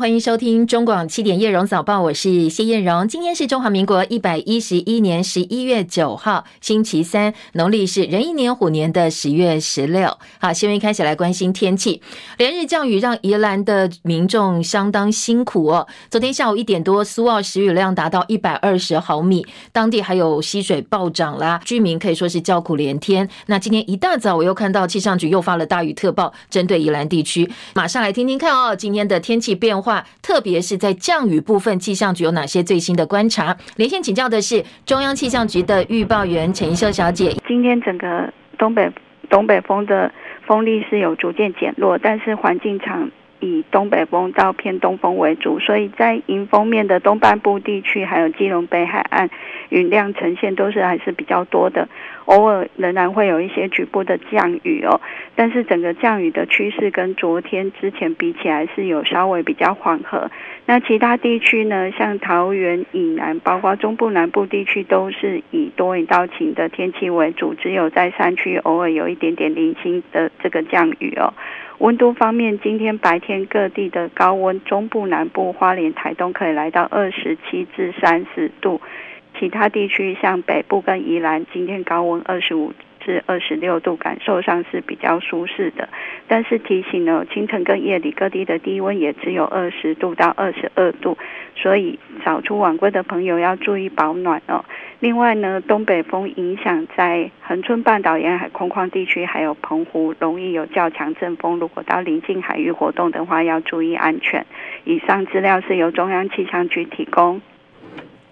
欢迎收听中广七点叶荣早报，我是谢艳荣。今天是中华民国一百一十一年十一月九号，星期三，农历是壬寅年虎年的十月十六。好，新闻开始来关心天气，连日降雨让宜兰的民众相当辛苦哦。昨天下午一点多，苏澳时雨量达到一百二十毫米，当地还有溪水暴涨啦，居民可以说是叫苦连天。那今天一大早，我又看到气象局又发了大雨特报，针对宜兰地区，马上来听听看哦，今天的天气变化，特别是在降雨部分，气象局有哪些最新的观察？连线请教的是中央气象局的预报员陈怡秀小姐。今天整个东北东北风的风力是有逐渐减弱，但是环境场以东北风到偏东风为主，所以在迎风面的东半部地区，还有基隆北海岸，云量呈现都是还是比较多的。偶尔仍然会有一些局部的降雨哦，但是整个降雨的趋势跟昨天之前比起来是有稍微比较缓和。那其他地区呢，像桃园以南，包括中部南部地区，都是以多云到晴的天气为主，只有在山区偶尔有一点点零星的这个降雨哦。温度方面，今天白天各地的高温，中部南部、花莲、台东可以来到二十七至三十度。其他地区像北部跟宜兰，今天高温二十五至二十六度，感受上是比较舒适的。但是提醒呢，清晨跟夜里各地的低温也只有二十度到二十二度，所以早出晚归的朋友要注意保暖哦。另外呢，东北风影响在恒春半岛沿海空旷地区，还有澎湖，容易有较强阵风。如果到临近海域活动的话，要注意安全。以上资料是由中央气象局提供。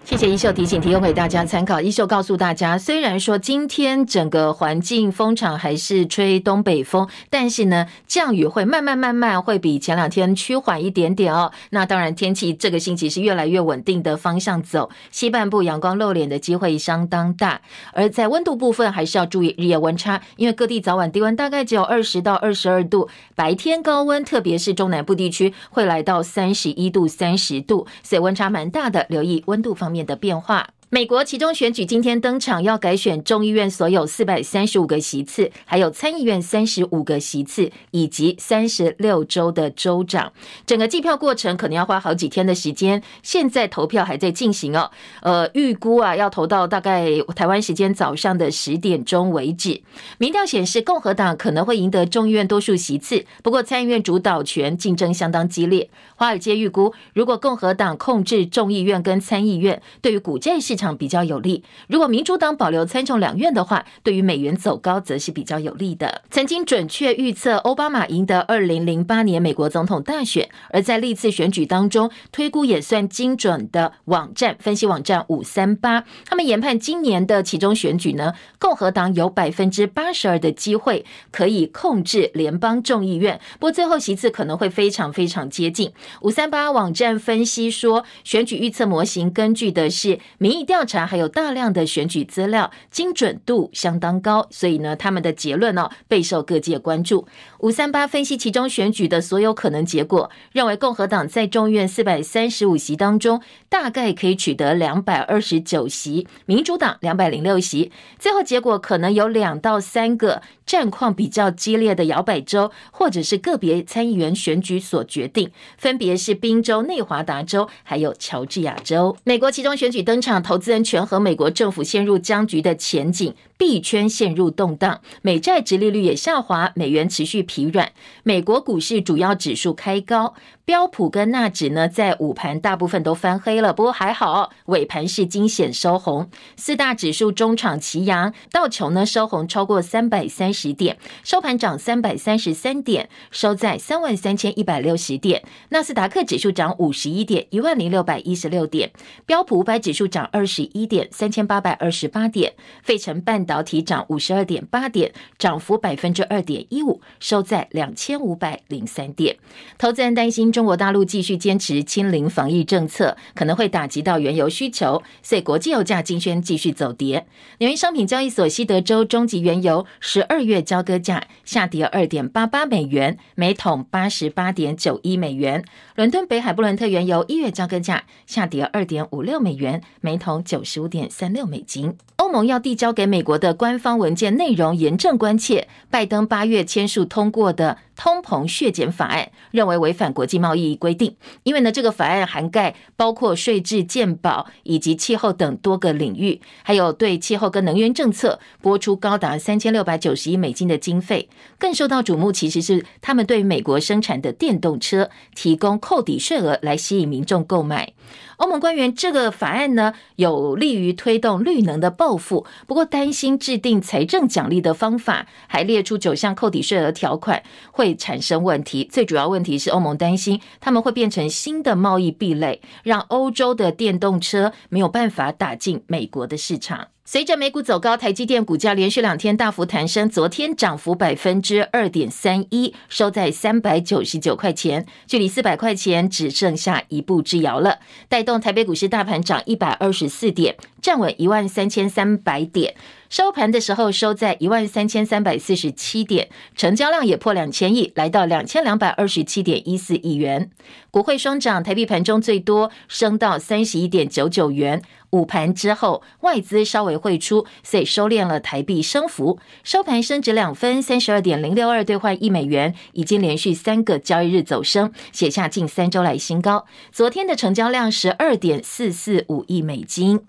谢谢一秀提醒，提供给大家参考。一秀告诉大家，虽然说今天整个环境风场还是吹东北风，但是呢，降雨会慢慢慢慢会比前两天趋缓一点点哦。那当然，天气这个星期是越来越稳定的方向走，西半部阳光露脸的机会相当大。而在温度部分，还是要注意日夜温差，因为各地早晚低温大概只有二十到二十二度，白天高温，特别是中南部地区会来到三十一度、三十度，所以温差蛮大的，留意温度方面的变化。美国其中选举今天登场，要改选众议院所有四百三十五个席次，还有参议院三十五个席次，以及三十六州的州长。整个计票过程可能要花好几天的时间。现在投票还在进行哦，呃，预估啊要投到大概台湾时间早上的十点钟为止。民调显示共和党可能会赢得众议院多数席次，不过参议院主导权竞争相当激烈。华尔街预估，如果共和党控制众议院跟参议院，对于股债市场比较有利。如果民主党保留参众两院的话，对于美元走高则是比较有利的。曾经准确预测奥巴马赢得二零零八年美国总统大选，而在历次选举当中推估也算精准的网站分析网站五三八，他们研判今年的其中选举呢，共和党有百分之八十二的机会可以控制联邦众议院，不过最后席次可能会非常非常接近。五三八网站分析说，选举预测模型根据的是民意。调查还有大量的选举资料，精准度相当高，所以呢，他们的结论呢、备受各界关注。五三八分析其中选举的所有可能结果，认为共和党在众院四百三十五席当中，大概可以取得两百二十九席，民主党两百零六席。最后结果可能有两到三个战况比较激烈的摇摆州，或者是个别参议员选举所决定，分别是宾州、内华达州还有乔治亚州。美国其中选举登场，投资人权和美国政府陷入僵局的前景，币圈陷入动荡，美债殖利率也下滑，美元持续疲软，美国股市主要指数开高。标普跟纳指呢，在午盘大部分都翻黑了，不过还好，尾盘是惊险收红。四大指数中场齐扬，道琼呢收红超过三百三十点，收盘涨三百三十三点，收在三万三千一百六十点。纳斯达克指数涨五十一点，一万零六百一十六点。标普五百指数涨二十一点，三千八百二十八点。费城半导体涨五十二点八点，涨幅百分之二点一五，收在两千五百零三点。投资人担心中。中国大陆继续坚持清零防疫政策，可能会打击到原油需求，所以国际油价今天继续走跌。纽约商品交易所西德州中级原油十二月交割价下跌二点八八美元，每桶八十八点九一美元。伦敦北海布伦特原油一月交割价下跌二点五六美元，每桶九十五点三六美金。欧盟要递交给美国的官方文件内容严正关切，拜登八月签署通过的通膨削减法案，认为违反国际贸贸易规定。因为呢，这个法案涵盖包括税制、健保以及气候等多个领域，还有对气候跟能源政策拨出高达三千六百九十亿美金的经费。更受到瞩目，其实是他们对美国生产的电动车提供扣抵税额来吸引民众购买。欧盟官员这个法案呢，有利于推动绿能的报复，不过担心制定财政奖励的方法，还列出九项扣抵税额条款会产生问题。最主要问题是欧盟担心他们会变成新的贸易壁垒，让欧洲的电动车没有办法打进美国的市场。随着美股走高，台积电股价连续两天大幅弹升，昨天涨幅百分之二点三一，收在三百九十九块钱，距离四百块钱只剩下一步之遥了。带动台北股市大盘涨一百二十四点，站稳一万三千三百点。收盘的时候收在一万三千三百四十七点，成交量也破两千亿，来到两千两百二十七点一四亿元。股汇双涨，台币盘中最多升到三十一点九九元。午盘之后，外资稍微汇出，所以收敛了台币升幅。收盘升值两分，三十二点零六二兑换一美元，已经连续三个交易日走升，写下近三周来新高。昨天的成交量十二点四四五亿美金。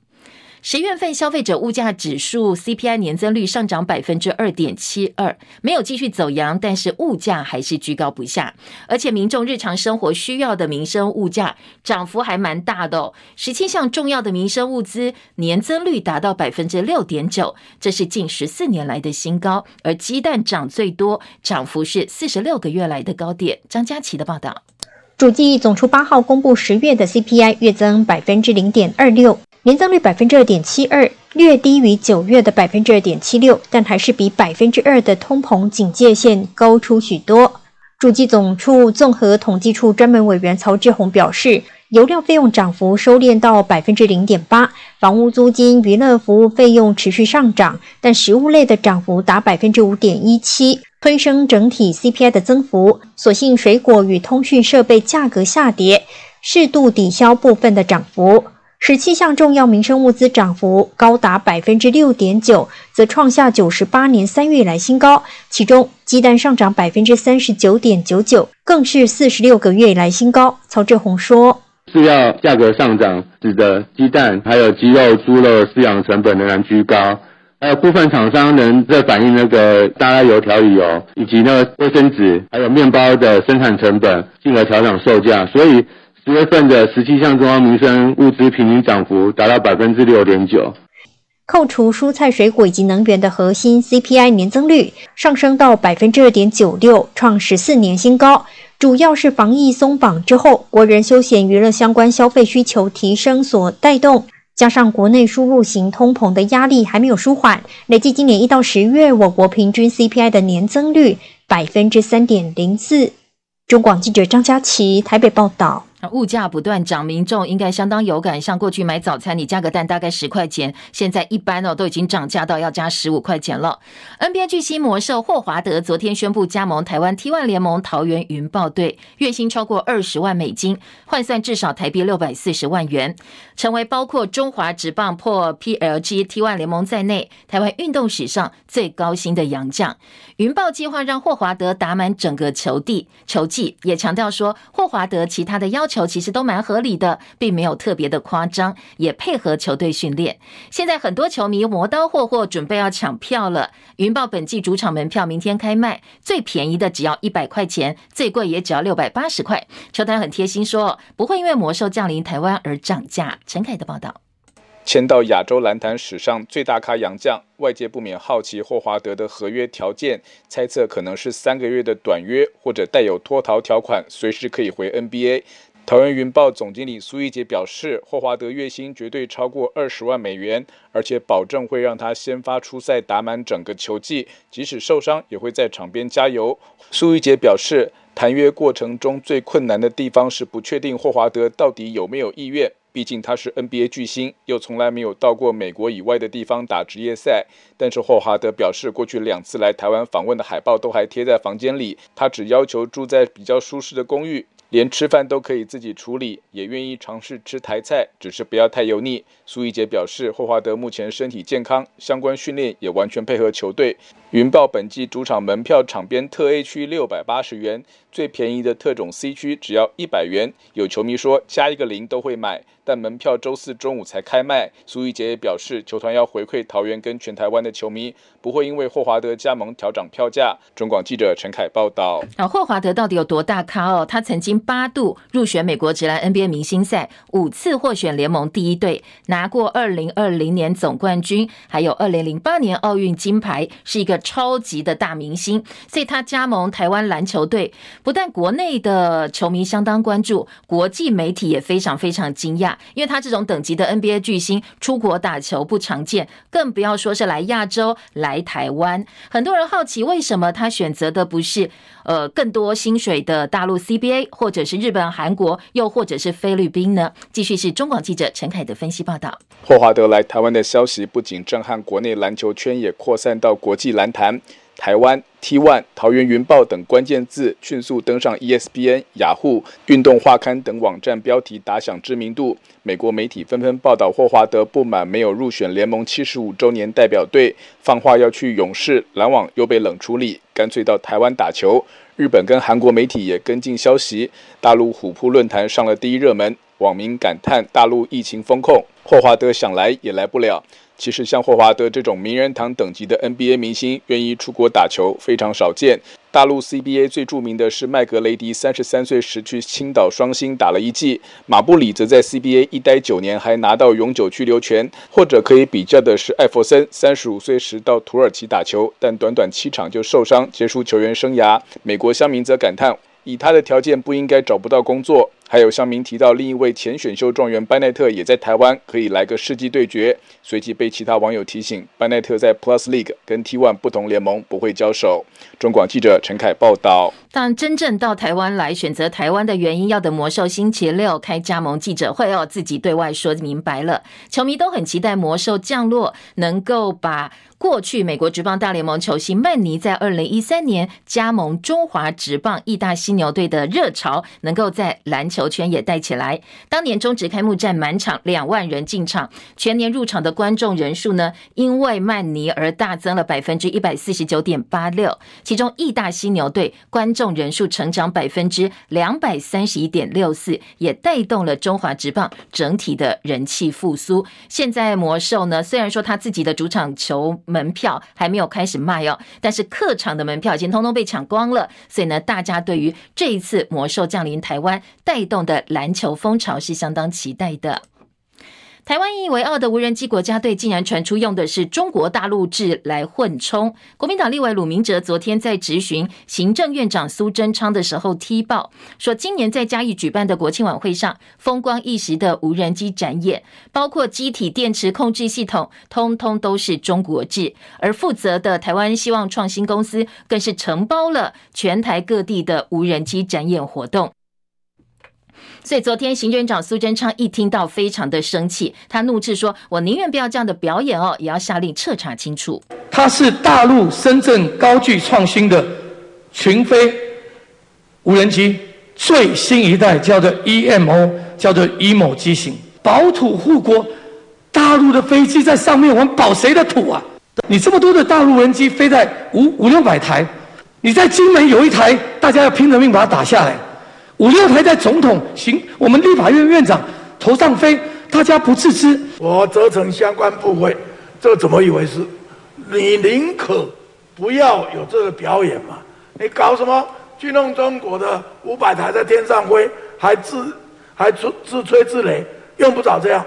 十月份消费者物价指数 CPI 年增率上涨百分之二点七二，没有继续走扬，但是物价还是居高不下，而且民众日常生活需要的民生物价涨幅还蛮大的哦。十七项重要的民生物资年增率达到百分之六点九，这是近十四年来的新高，而鸡蛋涨最多，涨幅是四十六个月来的高点。张佳琪的报道，主计总处八号公布十月的 CPI 月增百分之零点二六。年增率百分之二点七二，略低于九月的百分之二点七六，但还是比百分之二的通膨警戒线高出许多。主计总处综合统计处专门委员曹志宏表示，油料费用涨幅收敛到百分之零点八，房屋租金、娱乐服务费用持续上涨，但食物类的涨幅达百分之五点一七，推升整体 CPI 的增幅。所幸水果与通讯设备价格下跌，适度抵消部分的涨幅。十七项重要民生物资涨幅高达百分之六点九，则创下九十八年三月以来新高。其中，鸡蛋上涨百分之三十九点九九，更是四十六个月以来新高。曹志宏说：“饲料价格上涨，使得鸡蛋还有鸡肉、猪肉饲养成本仍然居高，还有部分厂商仍在反映那个大拉油、调理油以及那个卫生纸还有面包的生产成本，进而调整售价，所以。”十月份的十七项中央民生物资平均涨幅达到百分之六点九，扣除蔬菜水果以及能源的核心 CPI 年增率上升到百分之二点九六，创十四年新高。主要是防疫松绑之后，国人休闲娱乐相关消费需求提升所带动，加上国内输入型通膨的压力还没有舒缓，累计今年一到十月，我国平均 CPI 的年增率百分之三点零四。中广记者张佳琪台北报道。物价不断涨，民众应该相当有感。像过去买早餐，你加个蛋大概十块钱，现在一般哦都已经涨价到要加十五块钱了。NBA 巨星魔兽霍华德昨天宣布加盟台湾 T1 联盟桃园云豹队，月薪超过二十万美金，换算至少台币六百四十万元，成为包括中华职棒破 PLG T1 联盟在内台湾运动史上最高薪的洋将。云豹计划让霍华德打满整个球地球季，也强调说霍华德其他的要求其实都蛮合理的，并没有特别的夸张，也配合球队训练。现在很多球迷磨刀霍霍，准备要抢票了。云豹本季主场门票明天开卖，最便宜的只要一百块钱，最贵也只要六百八十块。球团很贴心说，不会因为魔兽降临台湾而涨价。陈凯的报道。签到亚洲篮坛史上最大咖洋将，外界不免好奇霍华德的合约条件，猜测可能是三个月的短约，或者带有脱逃条款，随时可以回 NBA。桃园云豹总经理苏一杰表示，霍华德月薪绝对超过二十万美元，而且保证会让他先发出赛打满整个球季，即使受伤也会在场边加油。苏一杰表示，谈约过程中最困难的地方是不确定霍华德到底有没有意愿。毕竟他是 NBA 巨星，又从来没有到过美国以外的地方打职业赛。但是霍华德表示，过去两次来台湾访问的海报都还贴在房间里，他只要求住在比较舒适的公寓。连吃饭都可以自己处理，也愿意尝试吃台菜，只是不要太油腻。苏怡杰表示，霍华德目前身体健康，相关训练也完全配合球队。云豹本季主场门票场边特 A 区六百八十元，最便宜的特种 C 区只要一百元。有球迷说加一个零都会买，但门票周四中午才开卖。苏玉杰也表示，球团要回馈桃园跟全台湾的球迷，不会因为霍华德加盟调涨票价。中广记者陈凯报道。啊，霍华德到底有多大咖哦？他曾经八度入选美国职篮 NBA 明星赛，五次获选联盟第一队，拿过二零二零年总冠军，还有二零零八年奥运金牌，是一个。超级的大明星，所以他加盟台湾篮球队，不但国内的球迷相当关注，国际媒体也非常非常惊讶，因为他这种等级的 NBA 巨星出国打球不常见，更不要说是来亚洲、来台湾。很多人好奇，为什么他选择的不是呃更多薪水的大陆 CBA，或者是日本、韩国，又或者是菲律宾呢？继续是中广记者陈凯的分析报道。霍华德来台湾的消息不仅震撼国内篮球圈，也扩散到国际篮坛。台湾 T1、桃园云豹等关键字迅速登上 ESPN、雅虎、运动画刊等网站标题，打响知名度。美国媒体纷纷报道，霍华德不满没有入选联盟七十五周年代表队，放话要去勇士、篮网，又被冷处理，干脆到台湾打球。日本跟韩国媒体也跟进消息，大陆虎扑论坛上了第一热门，网民感叹大陆疫情封控，霍华德想来也来不了。其实像霍华德这种名人堂等级的 NBA 明星，愿意出国打球非常少见。大陆 CBA 最著名的是麦格雷迪，三十三岁时去青岛双星打了一季；马布里则在 CBA 一待九年，还拿到永久居留权。或者可以比较的是艾弗森，三十五岁时到土耳其打球，但短短七场就受伤，结束球员生涯。美国乡民则感叹，以他的条件不应该找不到工作。还有乡民提到，另一位前选秀状元班奈特也在台湾，可以来个世纪对决。随即被其他网友提醒，班奈特在 Plus League 跟 T1 不同联盟，不会交手。中广记者陈凯报道。但真正到台湾来选择台湾的原因，要等魔兽星期六开加盟记者会，哦自己对外说明白了。球迷都很期待魔兽降落，能够把过去美国职棒大联盟球星曼尼在二零一三年加盟中华职棒义大犀牛队的热潮，能够在篮球球圈也带起来。当年中职开幕战满场两万人进场，全年入场的观众人数呢，因为曼尼而大增了百分之一百四十九点八六。其中义大犀牛队观众人数成长百分之两百三十一点六四，也带动了中华职棒整体的人气复苏。现在魔兽呢，虽然说他自己的主场球。门票还没有开始卖哦，但是客场的门票已经通通被抢光了，所以呢，大家对于这一次魔兽降临台湾带动的篮球风潮是相当期待的。台湾引以为傲的无人机国家队竟然传出用的是中国大陆制来混充。国民党立委鲁明哲昨天在质询行政院长苏贞昌的时候踢爆，说今年在嘉义举办的国庆晚会上，风光一时的无人机展演，包括机体、电池控制系统，通通都是中国制。而负责的台湾希望创新公司，更是承包了全台各地的无人机展演活动。所以昨天行政长苏贞昌一听到，非常的生气，他怒斥说：“我宁愿不要这样的表演哦，也要下令彻查清楚。”它是大陆深圳高具创新的群飞无人机最新一代，叫做 EMO，叫做 EMO 机型，保土护国。大陆的飞机在上面，我们保谁的土啊？你这么多的大陆无人机飞在五五六百台，你在金门有一台，大家要拼了命把它打下来。五六台在总统行，我们立法院院长头上飞，大家不自知。我责成相关部会，这怎么一回事？你宁可不要有这个表演嘛？你搞什么去弄中国的五百台在天上飞，还自还自自吹自擂，用不着这样。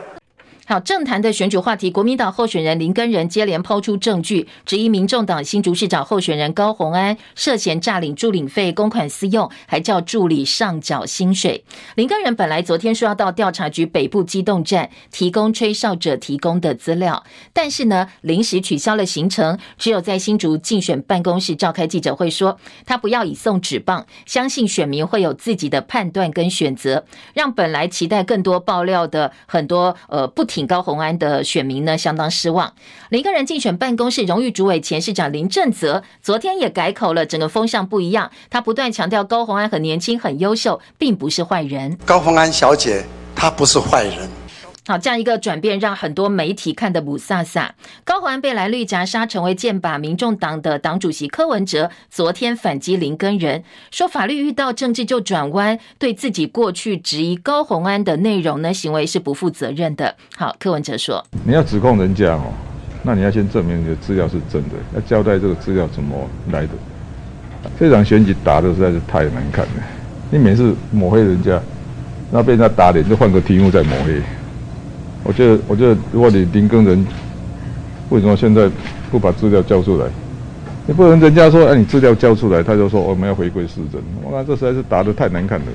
好，政坛的选举话题，国民党候选人林根仁接连抛出证据，质疑民众党新竹市长候选人高虹安涉嫌诈领助理费、公款私用，还叫助理上缴薪水。林根仁本来昨天说要到调查局北部机动站提供吹哨者提供的资料，但是呢，临时取消了行程，只有在新竹竞选办公室召开记者会，说他不要以送纸棒，相信选民会有自己的判断跟选择，让本来期待更多爆料的很多呃不。挺高虹安的选民呢，相当失望。林根仁竞选办公室荣誉主委前市长林正泽昨天也改口了，整个风向不一样。他不断强调高虹安很年轻、很优秀，并不是坏人。高虹安小姐，她不是坏人。好，这样一个转变让很多媒体看得不飒飒。高虹安被蓝绿夹杀，成为箭靶。民众党的党主席柯文哲昨天反击林根仁，说法律遇到政治就转弯，对自己过去质疑高虹安的内容呢，行为是不负责任的。好，柯文哲说：你要指控人家哦，那你要先证明你的资料是真的，要交代这个资料怎么来的。这场选举打的实在是太难看了，你每次抹黑人家，然后被人家打脸，就换个题目再抹黑。我觉得，我觉得，如果你林耕仁，为什么现在不把资料交出来？你不能人家说，哎，你资料交出来，他就说我们要回归市政。我看这实在是打得太难看了。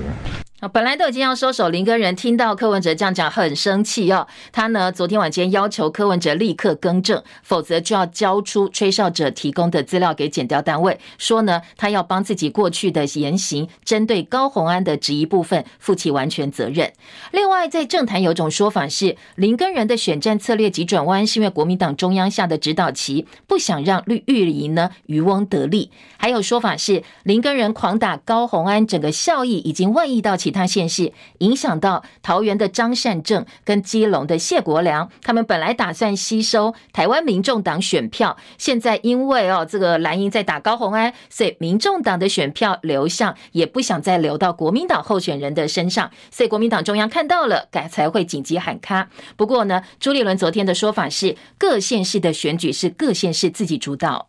啊，本来都已经要收手，林根仁听到柯文哲这样讲，很生气哦。他呢，昨天晚间要求柯文哲立刻更正，否则就要交出吹哨者提供的资料给检调单位。说呢，他要帮自己过去的言行，针对高虹安的质疑部分负起完全责任。另外，在政坛有种说法是，林根仁的选战策略急转弯，是因为国民党中央下的指导棋，不想让绿玉林呢渔翁得利。还有说法是，林根仁狂打高虹安，整个效益已经外溢到其。其他县市影响到桃园的张善政跟基隆的谢国良，他们本来打算吸收台湾民众党选票，现在因为哦这个蓝营在打高虹安，所以民众党的选票流向也不想再流到国民党候选人的身上，所以国民党中央看到了，改才会紧急喊卡。不过呢，朱立伦昨天的说法是，各县市的选举是各县市自己主导。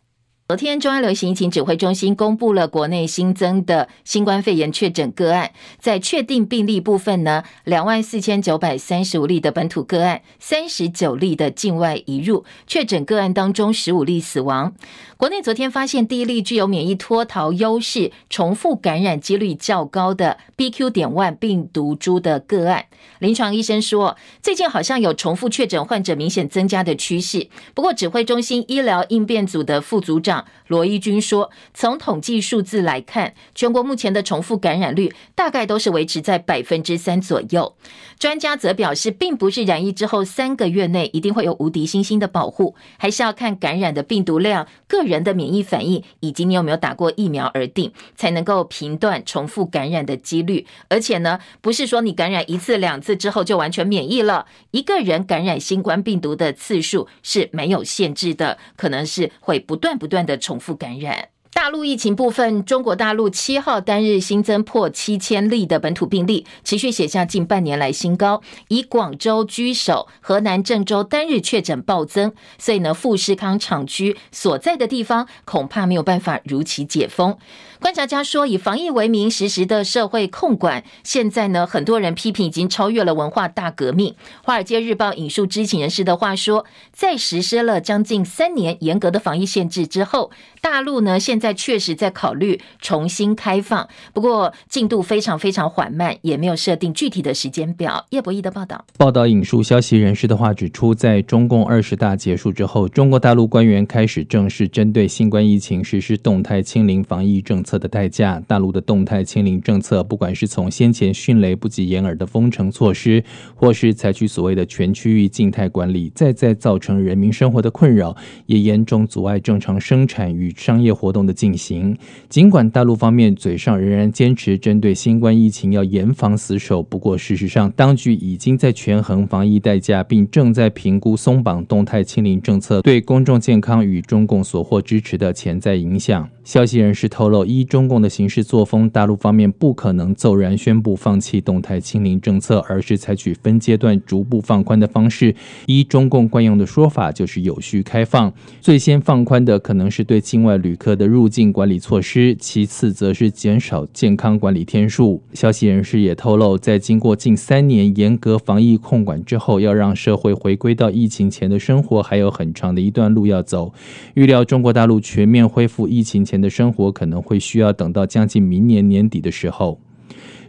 昨天，中央流行疫情指挥中心公布了国内新增的新冠肺炎确诊个案，在确定病例部分呢，两万四千九百三十五例的本土个案，三十九例的境外移入确诊个案当中，十五例死亡。国内昨天发现第一例具有免疫脱逃优势、重复感染几率较高的 BQ. 点万病毒株的个案。临床医生说，最近好像有重复确诊患者明显增加的趋势。不过，指挥中心医疗应变组的副组长罗一军说，从统计数字来看，全国目前的重复感染率大概都是维持在百分之三左右。专家则表示，并不是染疫之后三个月内一定会有无敌星星的保护，还是要看感染的病毒量、个人。人的免疫反应以及你有没有打过疫苗而定，才能够评断重复感染的几率。而且呢，不是说你感染一次两次之后就完全免疫了。一个人感染新冠病毒的次数是没有限制的，可能是会不断不断的重复感染。大陆疫情部分，中国大陆七号单日新增破七千例的本土病例，持续写下近半年来新高，以广州居首，河南郑州单日确诊暴增，所以呢，富士康厂区所在的地方恐怕没有办法如期解封。观察家说，以防疫为名实施的社会控管，现在呢，很多人批评已经超越了文化大革命。华尔街日报引述知情人士的话说，在实施了将近三年严格的防疫限制之后，大陆呢现在确实在考虑重新开放，不过进度非常非常缓慢，也没有设定具体的时间表。叶博弈的报道，报道引述消息人士的话指出，在中共二十大结束之后，中国大陆官员开始正式针对新冠疫情实施动态清零防疫政策。的代价，大陆的动态清零政策，不管是从先前迅雷不及掩耳的封城措施，或是采取所谓的全区域静态管理，再再造成人民生活的困扰，也严重阻碍正常生产与商业活动的进行。尽管大陆方面嘴上仍然坚持针对新冠疫情要严防死守，不过事实上，当局已经在权衡防疫代价，并正在评估松绑动态清零政策对公众健康与中共所获支持的潜在影响。消息人士透露，依中共的行事作风，大陆方面不可能骤然宣布放弃动态清零政策，而是采取分阶段逐步放宽的方式。依中共惯用的说法，就是有序开放。最先放宽的可能是对境外旅客的入境管理措施，其次则是减少健康管理天数。消息人士也透露，在经过近三年严格防疫控管之后，要让社会回归到疫情前的生活，还有很长的一段路要走。预料中国大陆全面恢复疫情前的生活可能会需要等到将近明年年底的时候。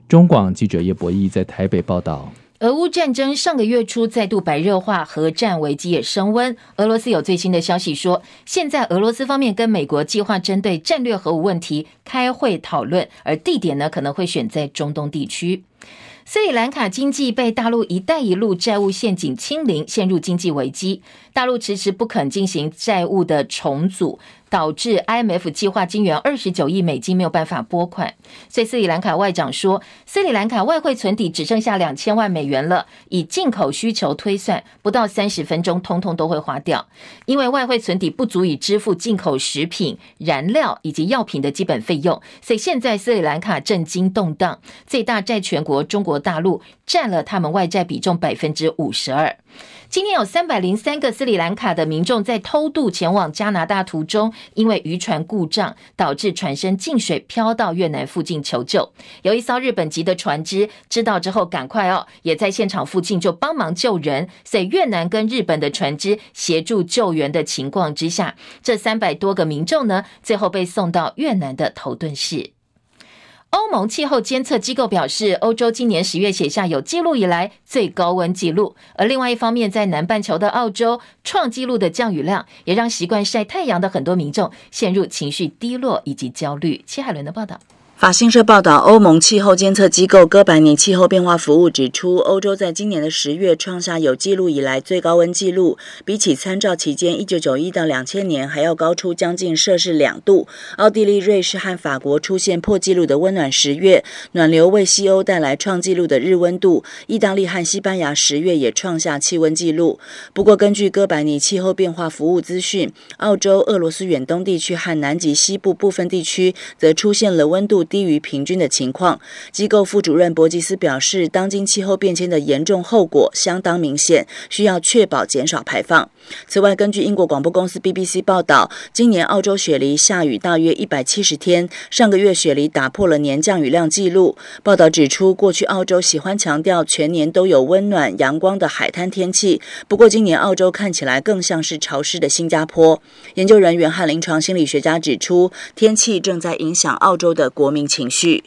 中广记者叶博弈在台北报道。俄乌战争上个月初再度白热化，核战危机也升温。俄罗斯有最新的消息说，现在俄罗斯方面跟美国计划针对战略核武问题开会讨论，而地点呢可能会选在中东地区。斯里兰卡经济被大陆“一带一路”债务陷阱清零，陷入经济危机。大陆迟迟不肯进行债务的重组。导致 IMF 计划金援二十九亿美金没有办法拨款，所以斯里兰卡外长说，斯里兰卡外汇存底只剩下两千万美元了。以进口需求推算，不到三十分钟，通通都会花掉，因为外汇存底不足以支付进口食品、燃料以及药品的基本费用。所以现在斯里兰卡震惊动荡，最大债权国中国大陆占了他们外债比重百分之五十二。今天有三百零三个斯里兰卡的民众在偷渡前往加拿大途中，因为渔船故障，导致船身进水，飘到越南附近求救。有一艘日本籍的船只知道之后，赶快哦，也在现场附近就帮忙救人。所以越南跟日本的船只协助救援的情况之下，这三百多个民众呢，最后被送到越南的头顿市。欧盟气候监测机构表示，欧洲今年十月写下有记录以来最高温记录。而另外一方面，在南半球的澳洲，创纪录的降雨量也让习惯晒太阳的很多民众陷入情绪低落以及焦虑。戚海伦的报道。法新社报道，欧盟气候监测机构哥白尼气候变化服务指出，欧洲在今年的十月创下有记录以来最高温记录，比起参照期间一九九一到两千年还要高出将近摄氏两度。奥地利、瑞士和法国出现破纪录的温暖十月，暖流为西欧带来创纪录的日温度。意大利和西班牙十月也创下气温纪录。不过，根据哥白尼气候变化服务资讯，澳洲、俄罗斯远东地区和南极西部部分地区则出现了温度低于平均的情况，机构副主任博吉斯表示，当今气候变迁的严重后果相当明显，需要确保减少排放。此外，根据英国广播公司 BBC 报道，今年澳洲雪梨下雨大约一百七十天，上个月雪梨打破了年降雨量记录。报道指出，过去澳洲喜欢强调全年都有温暖阳光的海滩天气，不过今年澳洲看起来更像是潮湿的新加坡。研究人员和临床心理学家指出，天气正在影响澳洲的国民情绪。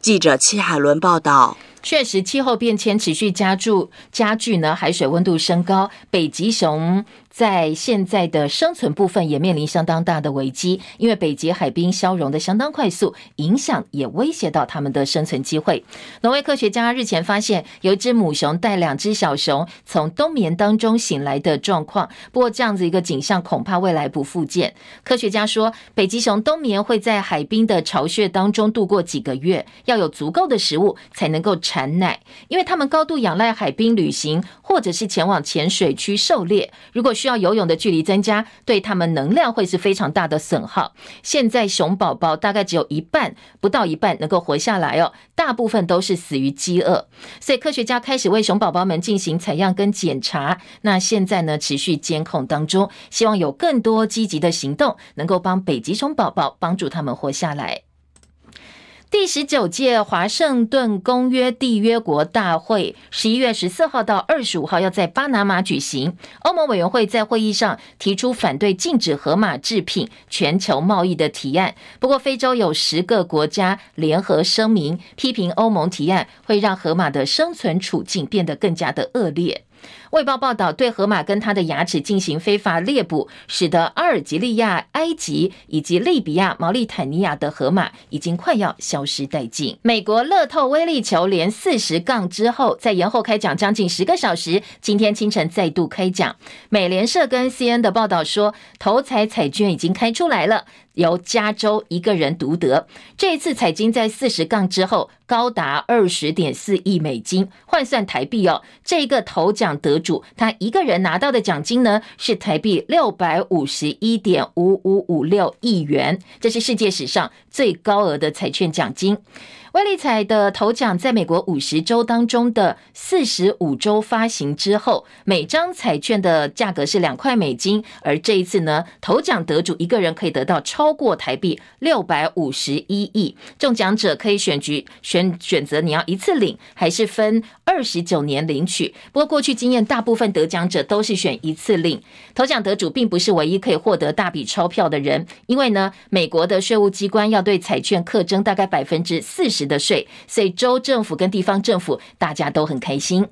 记者戚海伦报道。确实，气候变迁持续加注加剧呢，海水温度升高，北极熊。在现在的生存部分也面临相当大的危机，因为北极海冰消融的相当快速，影响也威胁到他们的生存机会。挪威科学家日前发现有一只母熊带两只小熊从冬眠当中醒来的状况，不过这样子一个景象恐怕未来不复见。科学家说，北极熊冬眠会在海冰的巢穴当中度过几个月，要有足够的食物才能够产奶，因为他们高度仰赖海冰旅行，或者是前往浅水区狩猎。如果需要游泳的距离增加，对他们能量会是非常大的损耗。现在熊宝宝大概只有一半，不到一半能够活下来哦，大部分都是死于饥饿。所以科学家开始为熊宝宝们进行采样跟检查。那现在呢，持续监控当中，希望有更多积极的行动，能够帮北极熊宝宝帮助他们活下来。第十九届华盛顿公约缔约国大会十一月十四号到二十五号要在巴拿马举行。欧盟委员会在会议上提出反对禁止河马制品全球贸易的提案，不过非洲有十个国家联合声明，批评欧盟提案会让河马的生存处境变得更加的恶劣。卫报报道，对河马跟它的牙齿进行非法猎捕，使得阿尔及利亚、埃及以及利比亚、毛利坦尼亚的河马已经快要消失殆尽。美国乐透威力球连四十杠之后，在延后开奖将近十个小时，今天清晨再度开奖。美联社跟 CN 的报道说，头彩彩券已经开出来了。由加州一个人独得，这一次彩金在四十杠之后高达二十点四亿美金，换算台币哦，这个头奖得主他一个人拿到的奖金呢是台币六百五十一点五五五六亿元，这是世界史上最高额的彩券奖金。威力彩的头奖在美国五十州当中的四十五州发行之后，每张彩券的价格是两块美金。而这一次呢，头奖得主一个人可以得到超过台币六百五十一亿。中奖者可以选举选选择你要一次领，还是分二十九年领取。不过过去经验，大部分得奖者都是选一次领。头奖得主并不是唯一可以获得大笔钞票的人，因为呢，美国的税务机关要对彩券课征大概百分之四十的税，所以州政府跟地方政府大家都很开心。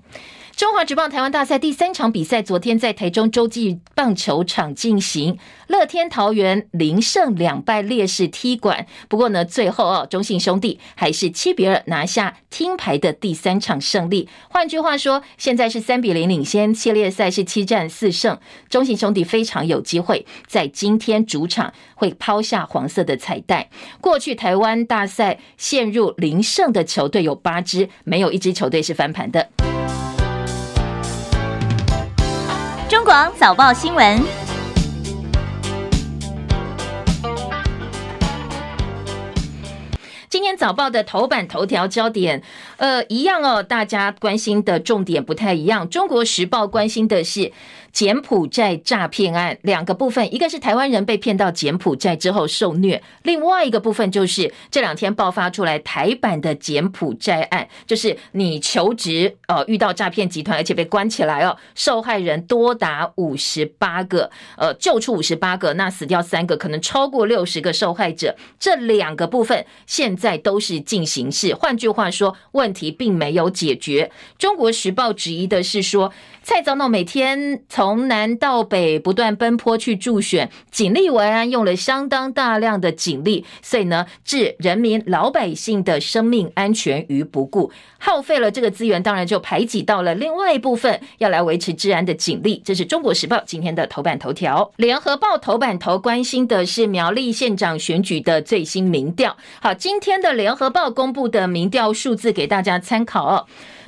中华职棒台湾大赛第三场比赛，昨天在台中洲际棒球场进行，乐天桃园零胜两败劣势踢馆。不过呢，最后哦，中信兄弟还是七比二拿下听牌的第三场胜利。换句话说，现在是三比零领先，系列赛是七战四胜，中信兄弟非常有机会在今天主场会抛下黄色的彩带。过去台湾大赛陷入零胜的球队有八支，没有一支球队是翻盘的。广早报新闻，今天早报的头版头条焦点，呃，一样哦，大家关心的重点不太一样。中国时报关心的是。柬埔寨诈骗案两个部分，一个是台湾人被骗到柬埔寨之后受虐，另外一个部分就是这两天爆发出来台版的柬埔寨案，就是你求职呃遇到诈骗集团，而且被关起来哦，受害人多达五十八个，呃救出五十八个，那死掉三个，可能超过六十个受害者。这两个部分现在都是进行式，换句话说，问题并没有解决。中国时报质疑的是说，蔡总统每天从南到北不断奔波去助选，警力维安用了相当大量的警力，所以呢，置人民老百姓的生命安全于不顾，耗费了这个资源，当然就排挤到了另外一部分要来维持治安的警力。这是中国时报今天的头版头条，联合报头版头关心的是苗栗县长选举的最新民调。好，今天的联合报公布的民调数字给大家参考哦。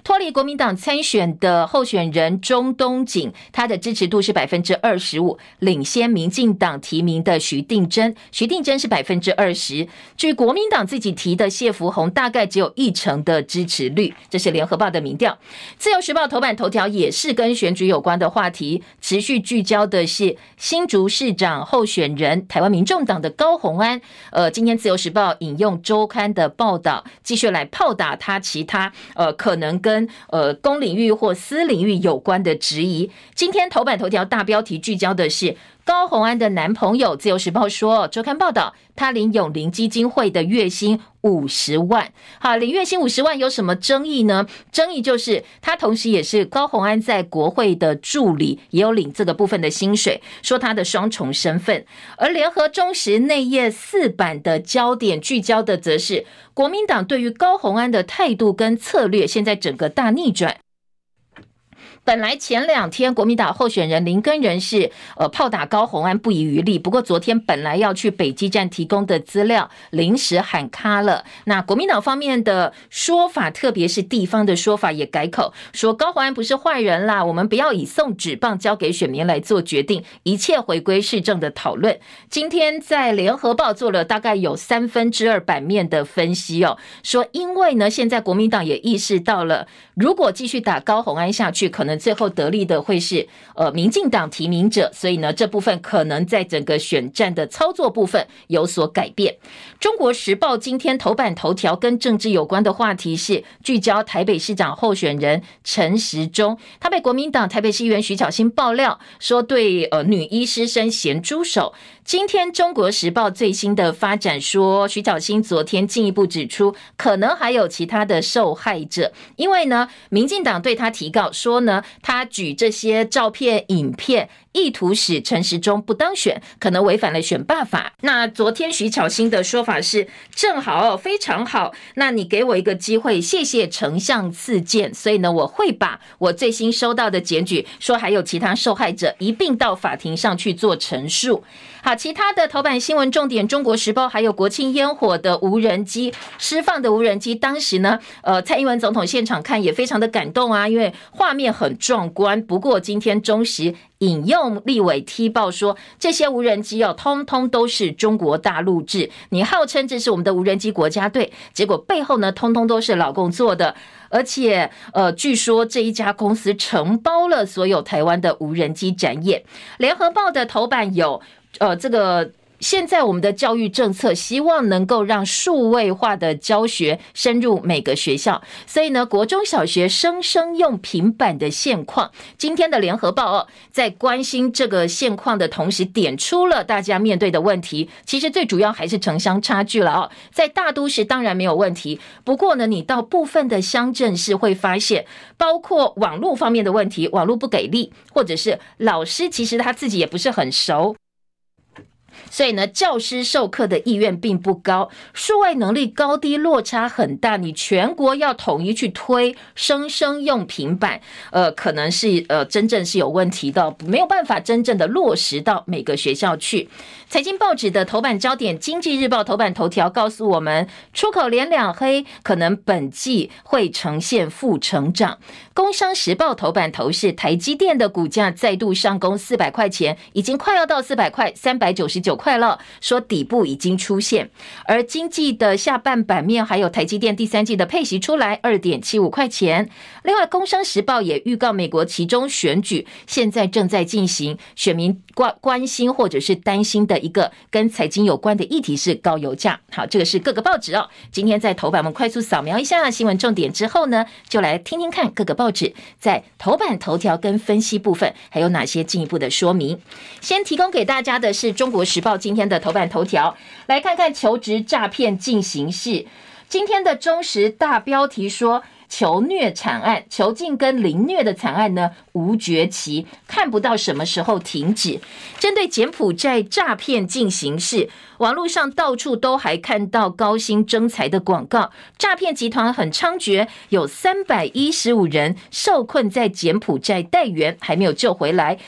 脱离国民党参选的候选人钟东锦，他的支持度是百分之二十五，领先民进党提名的徐定祯。徐定祯是百分之二十，据国民党自己提的谢福弘，大概只有一成的支持率。这是联合报的民调。自由时报头版头条也是跟选举有关的话题，持续聚焦的是新竹市长候选人台湾民众党的高虹安。呃，今天自由时报引用周刊的报道，继续来炮打他其他呃可能跟跟呃公领域或私领域有关的质疑。今天头版头条大标题聚焦的是高虹安的男朋友。自由时报说，周刊报道他领永龄基金会的月薪五十万。好，领月薪五十万有什么争议呢？争议就是他同时也是高虹安在国会的助理，也有领这个部分的薪水，说他的双重身份。而联合中时内页四版的焦点聚焦的则是。国民党对于高虹安的态度跟策略，现在整个大逆转。本来前两天国民党候选人林根仁是呃炮打高虹安不遗余力，不过昨天本来要去北基站提供的资料临时喊卡了。那国民党方面的说法，特别是地方的说法也改口，说高虹安不是坏人啦，我们不要以送纸棒交给选民来做决定，一切回归市政的讨论。今天在联合报做了大概有三分之二版面的分析哦，说因为呢现在国民党也意识到了，如果继续打高虹安下去，可能。最后得利的会是呃民进党提名者，所以呢这部分可能在整个选战的操作部分有所改变。中国时报今天头版头条跟政治有关的话题是聚焦台北市长候选人陈时中，他被国民党台北市议员徐巧芯爆料说对呃女医师生咸猪手。今天中国时报最新的发展说，徐巧芯昨天进一步指出，可能还有其他的受害者，因为呢民进党对他提告说呢。他举这些照片、影片，意图使陈时中不当选，可能违反了选罢法。那昨天徐巧芯的说法是：正好，非常好。那你给我一个机会，谢谢丞相赐剑。所以呢，我会把我最新收到的检举，说还有其他受害者，一并到法庭上去做陈述。好，其他的头版新闻重点，《中国时报》还有国庆烟火的无人机释放的无人机，当时呢，呃，蔡英文总统现场看也非常的感动啊，因为画面很壮观。不过今天中时引用立委踢爆说，这些无人机哦，通通都是中国大陆制，你号称这是我们的无人机国家队，结果背后呢，通通都是老共做的，而且呃，据说这一家公司承包了所有台湾的无人机展演。联合报的头版有。呃，这个现在我们的教育政策希望能够让数位化的教学深入每个学校，所以呢，国中小学生生用平板的现况，今天的联合报哦，在关心这个现况的同时，点出了大家面对的问题。其实最主要还是城乡差距了哦，在大都市当然没有问题，不过呢，你到部分的乡镇市会发现，包括网络方面的问题，网络不给力，或者是老师其实他自己也不是很熟。所以呢，教师授课的意愿并不高，数位能力高低落差很大。你全国要统一去推生生用平板，呃，可能是呃真正是有问题的，没有办法真正的落实到每个学校去。财经报纸的头版焦点，《经济日报》头版头条告诉我们，出口连两黑，可能本季会呈现负成长。《工商时报》头版头是台积电的股价再度上攻四百块钱，已经快要到四百块，三百九十九。快乐说底部已经出现，而经济的下半版面还有台积电第三季的配息出来二点七五块钱。另外，《工商时报》也预告美国其中选举现在正在进行，选民关关心或者是担心的一个跟财经有关的议题是高油价。好，这个是各个报纸哦。今天在头版我们快速扫描一下新闻重点之后呢，就来听听看各个报纸在头版头条跟分析部分还有哪些进一步的说明。先提供给大家的是《中国时报》。今天的头版头条，来看看求职诈骗进行式。今天的中时大标题说，求虐惨案，囚禁跟凌虐的惨案呢无绝期，看不到什么时候停止。针对柬埔寨诈骗进行式，网络上到处都还看到高薪征才的广告，诈骗集团很猖獗，有三百一十五人受困在柬埔寨待援，还没有救回来。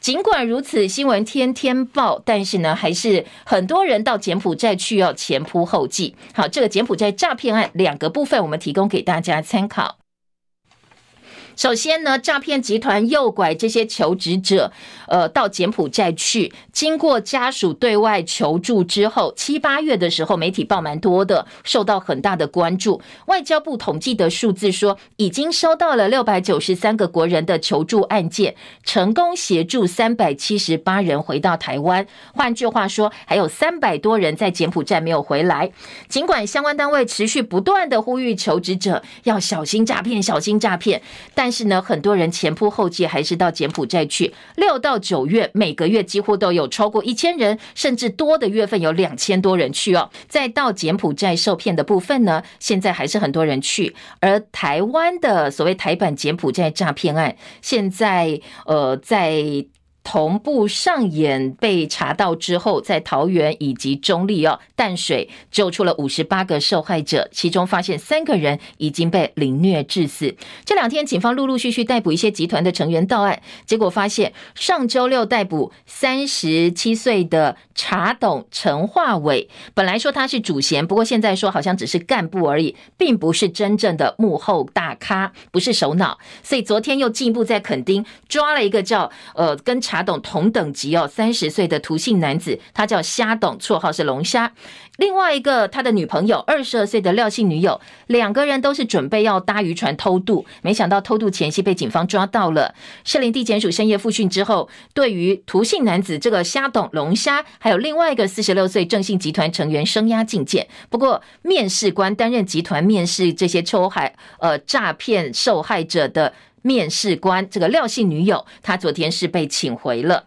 尽管如此，新闻天天报，但是呢，还是很多人到柬埔寨去要前仆后继。好，这个柬埔寨诈骗案两个部分，我们提供给大家参考。首先呢，诈骗集团诱拐这些求职者，呃，到柬埔寨去。经过家属对外求助之后，七八月的时候，媒体报蛮多的，受到很大的关注。外交部统计的数字说，已经收到了六百九十三个国人的求助案件，成功协助三百七十八人回到台湾。换句话说，还有三百多人在柬埔寨没有回来。尽管相关单位持续不断的呼吁求职者要小心诈骗，小心诈骗，但但是呢，很多人前仆后继，还是到柬埔寨去。六到九月，每个月几乎都有超过一千人，甚至多的月份有两千多人去哦。再到柬埔寨受骗的部分呢，现在还是很多人去。而台湾的所谓台版柬埔寨诈骗案，现在呃在。同步上演被查到之后，在桃园以及中坜哦淡水救出了五十八个受害者，其中发现三个人已经被凌虐致死。这两天警方陆陆续续逮捕一些集团的成员到案，结果发现上周六逮捕三十七岁的茶董陈化伟，本来说他是主嫌，不过现在说好像只是干部而已，并不是真正的幕后大咖，不是首脑。所以昨天又进一步在垦丁抓了一个叫呃跟。查董同等级哦，三十岁的涂姓男子，他叫虾董，绰号是龙虾。另外一个他的女朋友，二十二岁的廖姓女友，两个人都是准备要搭渔船偷渡，没想到偷渡前夕被警方抓到了。士林地检署深夜复讯之后，对于涂姓男子这个虾董龙虾，还有另外一个四十六岁郑姓集团成员声押禁见。不过，面试官担任集团面试这些受害呃诈骗受害者的。面试官这个廖姓女友，她昨天是被请回了。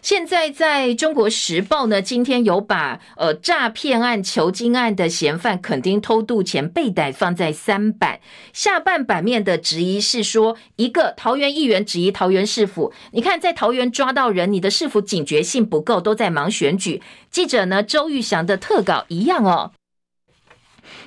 现在在中国时报呢，今天有把呃诈骗案、囚禁案的嫌犯垦丁偷渡前被逮放在三版。下半版面的质疑是说，一个桃园议员质疑桃园市府，你看在桃园抓到人，你的市府警觉性不够，都在忙选举。记者呢，周玉祥的特稿一样哦。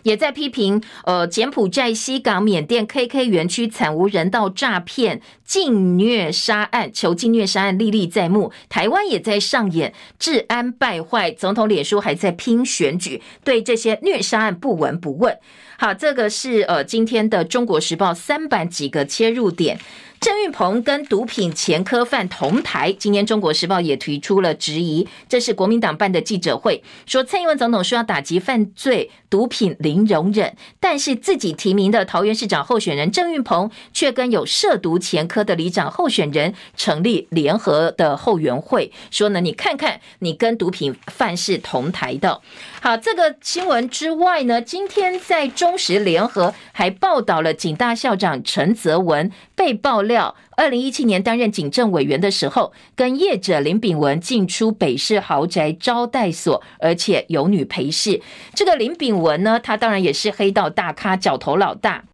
也在批评，呃，柬埔寨西港缅甸 KK 园区惨无人道诈骗、禁虐杀案、囚禁虐杀案历历在目。台湾也在上演治安败坏，总统脸书还在拼选举，对这些虐杀案不闻不问。好，这个是呃今天的《中国时报》三版几个切入点。郑运鹏跟毒品前科犯同台，今天《中国时报》也提出了质疑。这是国民党办的记者会，说蔡英文总统说要打击犯罪，毒品零容忍，但是自己提名的桃园市长候选人郑运鹏却跟有涉毒前科的里长候选人成立联合的后援会，说呢，你看看，你跟毒品犯是同台的。好，这个新闻之外呢，今天在中时联合还报道了警大校长陈泽文被爆料，二零一七年担任警政委员的时候，跟业者林炳文进出北市豪宅招待所，而且有女陪侍。这个林炳文呢，他当然也是黑道大咖，角头老大。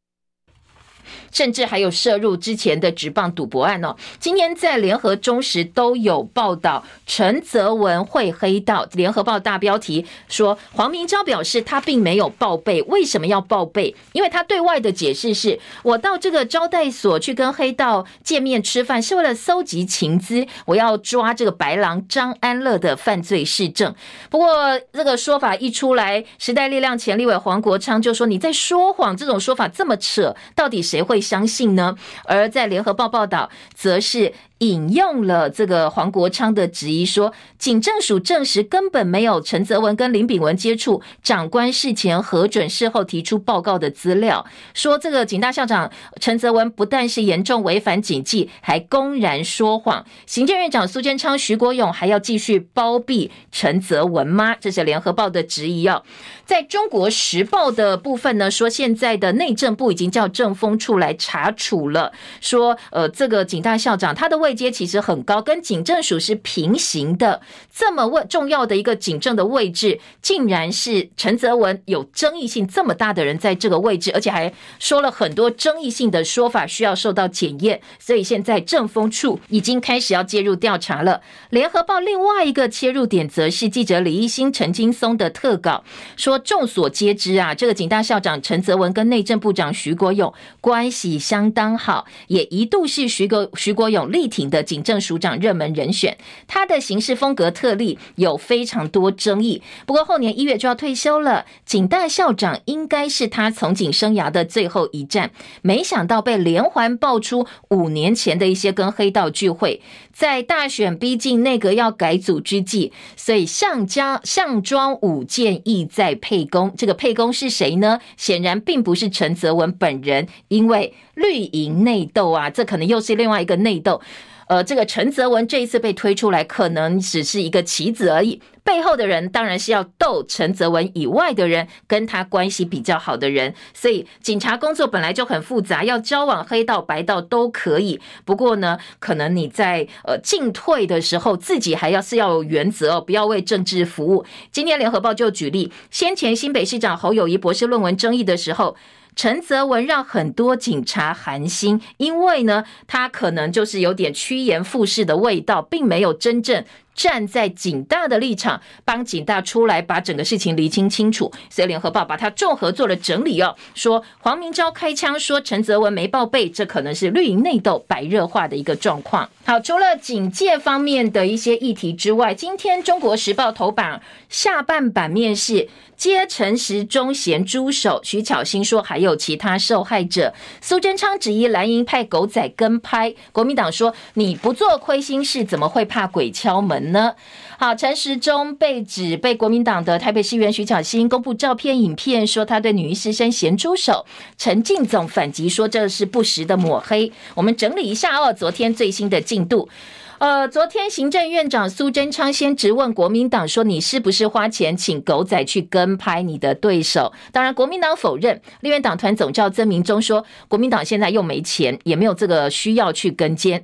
甚至还有涉入之前的职棒赌博案哦。今天在联合、中时都有报道，陈泽文会黑道。联合报大标题说，黄明昭表示他并没有报备，为什么要报备？因为他对外的解释是，我到这个招待所去跟黑道见面吃饭，是为了搜集情资，我要抓这个白狼张安乐的犯罪事证。不过这个说法一出来，时代力量前立委黄国昌就说你在说谎，这种说法这么扯，到底谁会相信呢？而在联合报报道，则是。引用了这个黄国昌的质疑说，警政署证实根本没有陈泽文跟林炳文接触，长官事前核准，事后提出报告的资料，说这个警大校长陈泽文不但是严重违反警纪，还公然说谎。行政院长苏贞昌、徐国勇还要继续包庇陈泽文吗？这是联合报的质疑哦。在中国时报的部分呢，说现在的内政部已经叫政风处来查处了，说呃这个警大校长他的位。阶其实很高，跟警政署是平行的。这么问重要的一个警政的位置，竟然是陈泽文有争议性这么大的人在这个位置，而且还说了很多争议性的说法，需要受到检验。所以现在政风处已经开始要介入调查了。联合报另外一个切入点，则是记者李一新、陈金松的特稿，说众所皆知啊，这个警大校长陈泽文跟内政部长徐国勇关系相当好，也一度是徐国徐国勇力挺。的警政署长热门人选，他的行事风格特例有非常多争议。不过后年一月就要退休了，警大校长应该是他从警生涯的最后一战。没想到被连环爆出五年前的一些跟黑道聚会，在大选逼近、内阁要改组之际，所以项家项庄舞剑意在沛公。这个沛公是谁呢？显然并不是陈泽文本人，因为绿营内斗啊，这可能又是另外一个内斗。呃，这个陈泽文这一次被推出来，可能只是一个棋子而已。背后的人当然是要斗陈泽文以外的人，跟他关系比较好的人。所以警察工作本来就很复杂，要交往黑道白道都可以。不过呢，可能你在呃进退的时候，自己还要是要有原则哦，不要为政治服务。今天联合报就举例，先前新北市长侯友谊博士论文争议的时候。陈泽文让很多警察寒心，因为呢，他可能就是有点趋炎附势的味道，并没有真正。站在警大的立场，帮警大出来把整个事情厘清清楚。所以联合报把它综合做了整理哦，说黄明昭开枪说陈泽文没报备，这可能是绿营内斗白热化的一个状况。好，除了警界方面的一些议题之外，今天中国时报头版下半版面是接陈时中咸猪手，徐巧芯说还有其他受害者。苏贞昌质疑蓝营派狗仔跟拍，国民党说你不做亏心事，怎么会怕鬼敲门？呢？好，陈时中被指被国民党的台北市议员徐巧芯公布照片、影片，说他对女医师生咸猪手。陈进总反击说这是不实的抹黑。我们整理一下哦，昨天最新的进度。呃，昨天行政院长苏贞昌先质问国民党说，你是不是花钱请狗仔去跟拍你的对手？当然，国民党否认。立院党团总召曾明忠说，国民党现在又没钱，也没有这个需要去跟监。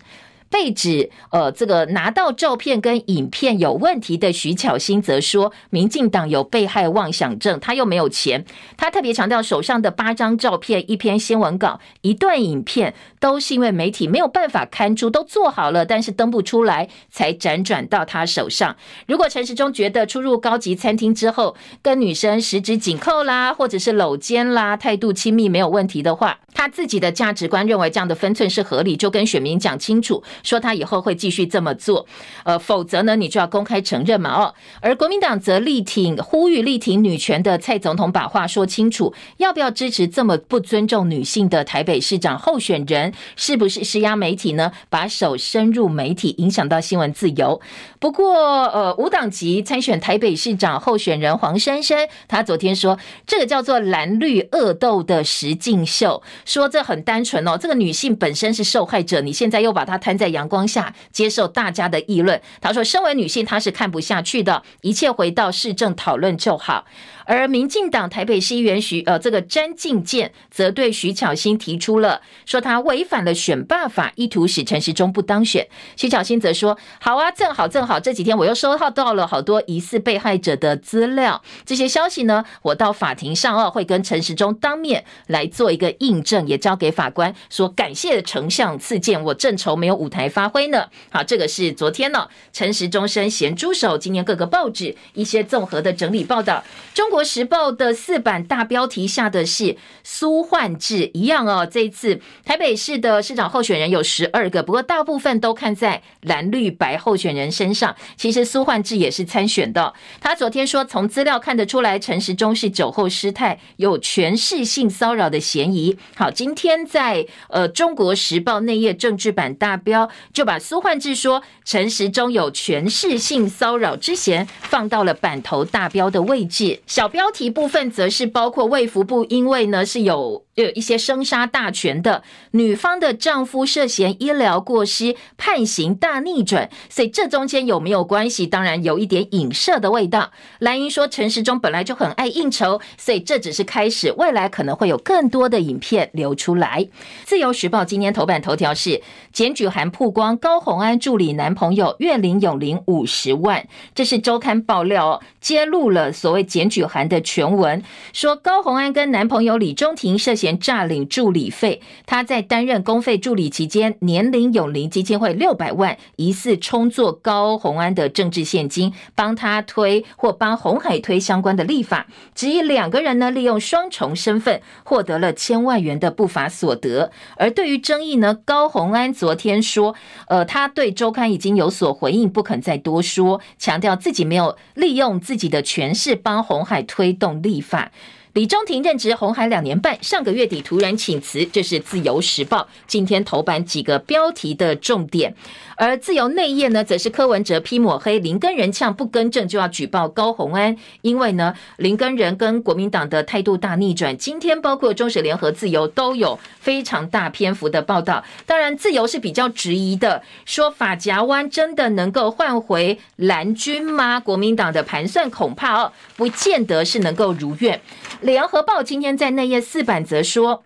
被指呃，这个拿到照片跟影片有问题的徐巧芯则说，民进党有被害妄想症，他又没有钱。他特别强调，手上的八张照片、一篇新闻稿、一段影片，都是因为媒体没有办法刊出，都做好了，但是登不出来，才辗转到他手上。如果陈时中觉得出入高级餐厅之后，跟女生十指紧扣啦，或者是搂肩啦，态度亲密没有问题的话，他自己的价值观认为这样的分寸是合理，就跟选民讲清楚。说他以后会继续这么做，呃，否则呢，你就要公开承认嘛，哦。而国民党则力挺呼吁力挺女权的蔡总统把话说清楚，要不要支持这么不尊重女性的台北市长候选人？是不是施压媒体呢？把手伸入媒体，影响到新闻自由？不过，呃，无党籍参选台北市长候选人黄珊珊，她昨天说，这个叫做蓝绿恶斗的实境秀，说这很单纯哦。这个女性本身是受害者，你现在又把她摊在阳光下，接受大家的议论。她说，身为女性，她是看不下去的，一切回到市政讨论就好。而民进党台北市议员徐呃，这个詹进健则对徐巧芯提出了说他违反了选罢法，意图使陈时中不当选。徐巧芯则说：“好啊，正好正好，这几天我又收到到了好多疑似被害者的资料，这些消息呢，我到法庭上哦会跟陈时中当面来做一个印证，也交给法官说感谢丞相赐见，我正愁没有舞台发挥呢。好，这个是昨天呢、哦、陈时中生咸猪手，今年各个报纸一些综合的整理报道，中国。”《国时报》的四版大标题下的是苏焕智一样哦。这一次台北市的市长候选人有十二个，不过大部分都看在蓝绿白候选人身上。其实苏焕智也是参选的。他昨天说，从资料看得出来，陈时中是酒后失态，有权势性骚扰的嫌疑。好，今天在呃《中国时报》内页政治版大标就把苏焕智说陈时中有权势性骚扰之嫌放到了版头大标的位置。小标题部分则是包括卫福部，因为呢是有有一些生杀大权的女方的丈夫涉嫌医疗过失，判刑大逆转，所以这中间有没有关系？当然有一点影射的味道。蓝英说陈时中本来就很爱应酬，所以这只是开始，未来可能会有更多的影片流出来。自由时报今天头版头条是检举函曝光高虹安助理男朋友岳林永林五十万，这是周刊爆料揭露了所谓检举函。的全文说，高虹安跟男朋友李中庭涉嫌诈领助理费。他在担任公费助理期间，年领永龄基金会六百万，疑似充作高虹安的政治献金，帮他推或帮红海推相关的立法。只以两个人呢，利用双重身份获得了千万元的不法所得。而对于争议呢，高虹安昨天说，呃，他对周刊已经有所回应，不肯再多说，强调自己没有利用自己的权势帮红海。推动立法。李中庭任职红海两年半，上个月底突然请辞，这是自由时报今天头版几个标题的重点。而自由内页呢，则是柯文哲批抹黑林根仁，呛不更正就要举报高虹安，因为呢林根仁跟国民党的态度大逆转。今天包括中时联合自由都有非常大篇幅的报道。当然自由是比较质疑的，说法夹弯真的能够换回蓝军吗？国民党的盘算恐怕哦不见得是能够如愿。联合报今天在内页四版则说。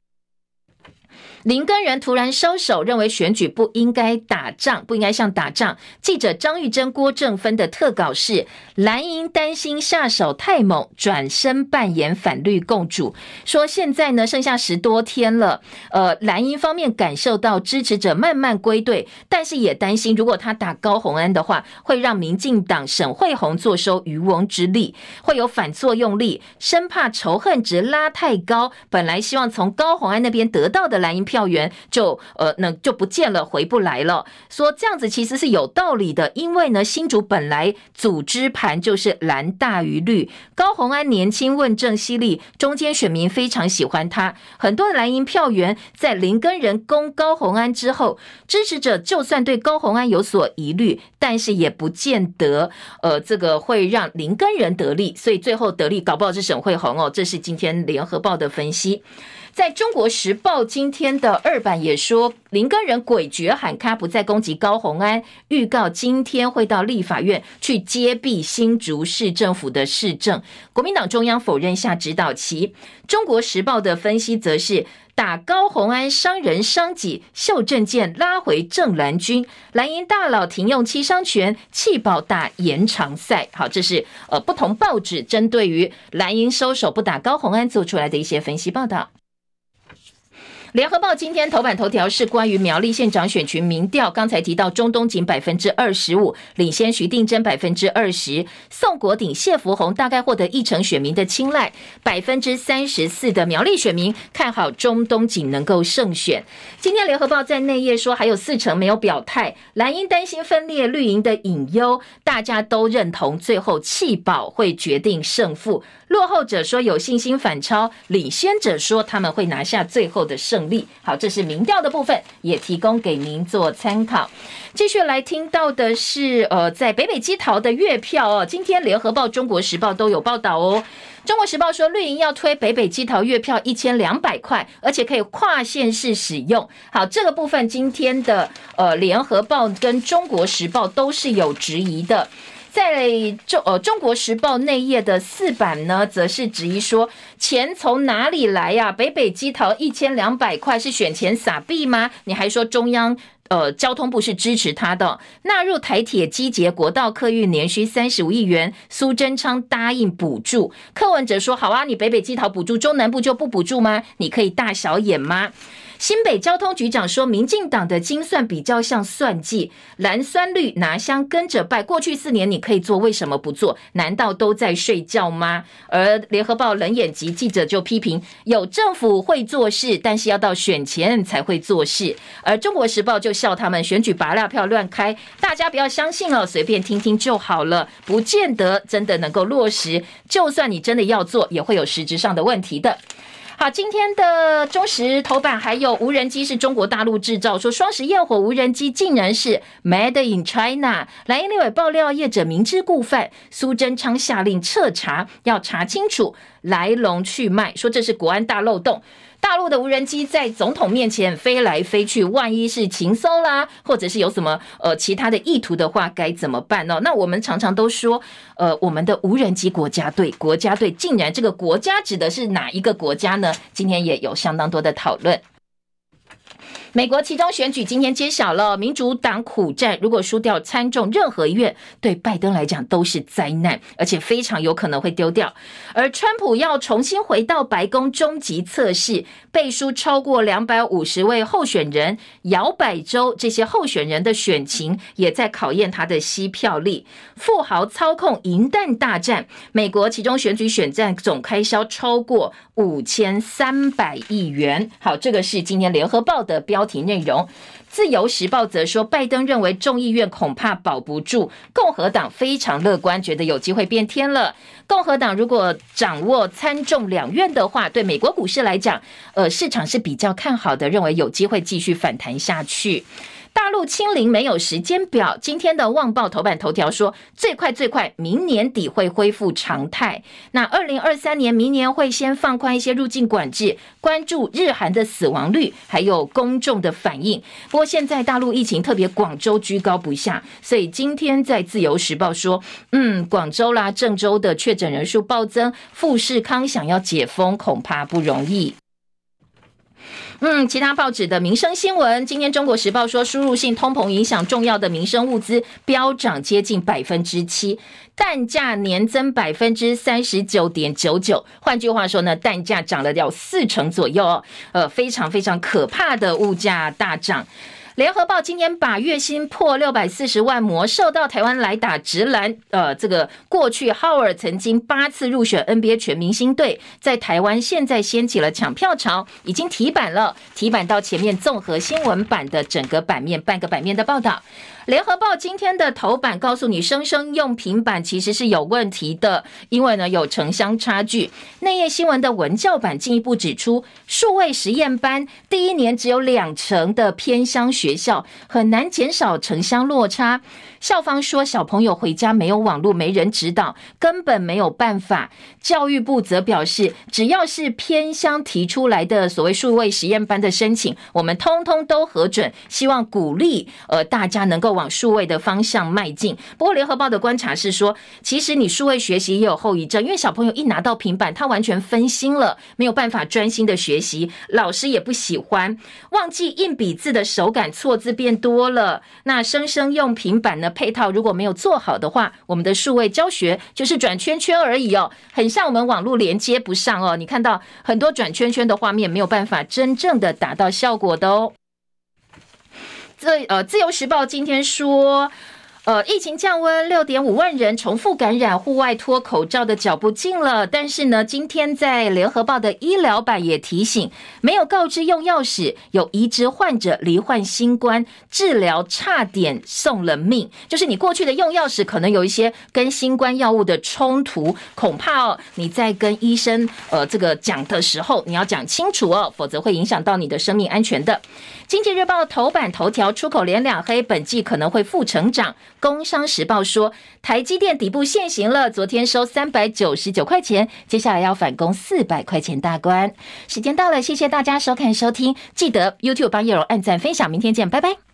林根仁突然收手，认为选举不应该打仗，不应该像打仗。记者张玉珍、郭正芬的特稿是：蓝营担心下手太猛，转身扮演反绿共主，说现在呢剩下十多天了，呃，蓝营方面感受到支持者慢慢归队，但是也担心如果他打高虹安的话，会让民进党沈慧红坐收渔翁之利，会有反作用力，生怕仇恨值拉太高。本来希望从高虹安那边得到的蓝营。票源就呃那就不见了，回不来了。说这样子其实是有道理的，因为呢新竹本来组织盘就是蓝大于绿，高虹安年轻问政犀利，中间选民非常喜欢他，很多蓝营票源在林根人攻高虹安之后，支持者就算对高虹安有所疑虑，但是也不见得呃这个会让林根人得利，所以最后得利搞不好是沈慧虹哦，这是今天联合报的分析。在中国时报今天的二版也说，林根人诡谲喊卡不再攻击高虹安，预告今天会到立法院去揭弊新竹市政府的市政。国民党中央否认下指导棋。中国时报的分析则是打高虹安伤人伤己，秀证件拉回正蓝军，蓝营大佬停用七伤拳，气爆打延长赛。好，这是呃不同报纸针对于蓝营收手不打高虹安做出来的一些分析报道。联合报今天头版头条是关于苗栗县长选区民调，刚才提到钟东锦百分之二十五领先徐定珍百分之二十，宋国鼎、谢福弘大概获得一成选民的青睐，百分之三十四的苗栗选民看好钟东锦能够胜选。今天联合报在内页说还有四成没有表态，蓝营担心分裂绿营的隐忧，大家都认同最后弃保会决定胜负，落后者说有信心反超，领先者说他们会拿下最后的胜利。好，这是民调的部分，也提供给您做参考。继续来听到的是，呃，在北北基桃的月票哦，今天联合报、中国时报都有报道哦。中国时报说，绿营要推北北基桃月票一千两百块，而且可以跨县市使用。好，这个部分今天的呃联合报跟中国时报都是有质疑的。在中呃中国时报内页的四版呢，则是质疑说，钱从哪里来呀？北北基桃一千两百块是选钱撒币吗？你还说中央呃交通部是支持他的，纳入台铁机捷国道客运年需三十五亿元，苏贞昌答应补助。柯文哲说好啊，你北北基桃补助，中南部就不补助吗？你可以大小眼吗？新北交通局长说，民进党的精算比较像算计，蓝酸绿拿香跟着拜。过去四年你可以做，为什么不做？难道都在睡觉吗？而联合报冷眼及记者就批评，有政府会做事，但是要到选前才会做事。而中国时报就笑他们选举拔蜡票乱开，大家不要相信哦，随便听听就好了，不见得真的能够落实。就算你真的要做，也会有实质上的问题的。好，今天的中时头版还有无人机是中国大陆制造，说双十焰火无人机竟然是 Made in China。蓝英立委爆料业者明知故犯，苏贞昌下令彻查，要查清楚来龙去脉，说这是国安大漏洞。大陆的无人机在总统面前飞来飞去，万一是情搜啦，或者是有什么呃其他的意图的话，该怎么办呢？那我们常常都说，呃，我们的无人机国家队，国家队竟然这个国家指的是哪一个国家呢？今天也有相当多的讨论。美国其中选举今天揭晓了，民主党苦战，如果输掉参众任何一院，对拜登来讲都是灾难，而且非常有可能会丢掉。而川普要重新回到白宫终极测试，背书超过两百五十位候选人，摇摆州这些候选人的选情也在考验他的吸票力。富豪操控银弹大战，美国其中选举选战总开销超过五千三百亿元。好，这个是今天联合报的标。标题内容，《自由时报》则说，拜登认为众议院恐怕保不住，共和党非常乐观，觉得有机会变天了。共和党如果掌握参众两院的话，对美国股市来讲，呃，市场是比较看好的，认为有机会继续反弹下去。大陆清零没有时间表。今天的《旺报》头版头条说，最快最快明年底会恢复常态。那二零二三年明年会先放宽一些入境管制，关注日韩的死亡率还有公众的反应。不过现在大陆疫情特别广州居高不下，所以今天在《自由时报》说，嗯，广州啦、郑州的确诊人数暴增，富士康想要解封恐怕不容易。嗯，其他报纸的民生新闻，今天《中国时报》说，输入性通膨影响重要的民生物资飙涨接近百分之七，蛋价年增百分之三十九点九九。换句话说呢，蛋价涨了要四成左右哦，呃，非常非常可怕的物价大涨。联合报今天把月薪破六百四十万魔兽到台湾来打直篮。呃，这个过去浩尔曾经八次入选 NBA 全明星队，在台湾现在掀起了抢票潮，已经提版了，提版到前面综合新闻版的整个版面，半个版面的报道。联合报今天的头版告诉你，生生用平板其实是有问题的，因为呢有城乡差距。内页新闻的文教版进一步指出，数位实验班第一年只有两成的偏乡学校，很难减少城乡落差。校方说，小朋友回家没有网络，没人指导，根本没有办法。教育部则表示，只要是偏乡提出来的所谓数位实验班的申请，我们通通都核准，希望鼓励呃大家能够往数位的方向迈进。不过，联合报的观察是说，其实你数位学习也有后遗症，因为小朋友一拿到平板，他完全分心了，没有办法专心的学习，老师也不喜欢，忘记硬笔字的手感错字变多了。那生生用平板呢，配套如果没有做好的话，我们的数位教学就是转圈圈而已哦，很像我们网络连接不上哦。你看到很多转圈圈的画面，没有办法真正的达到效果的哦。这呃，《自由时报》今天说。呃，疫情降温，六点五万人重复感染，户外脱口罩的脚步近了。但是呢，今天在联合报的医疗版也提醒，没有告知用药史，有移植患者罹患新冠治疗，差点送了命。就是你过去的用药史可能有一些跟新冠药物的冲突，恐怕哦，你在跟医生呃这个讲的时候，你要讲清楚哦，否则会影响到你的生命安全的。经济日报头版头条，出口连两黑，本季可能会负成长。工商时报说，台积电底部限行了，昨天收三百九十九块钱，接下来要反攻四百块钱大关。时间到了，谢谢大家收看收听，记得 YouTube 帮叶荣按赞分享，明天见，拜拜。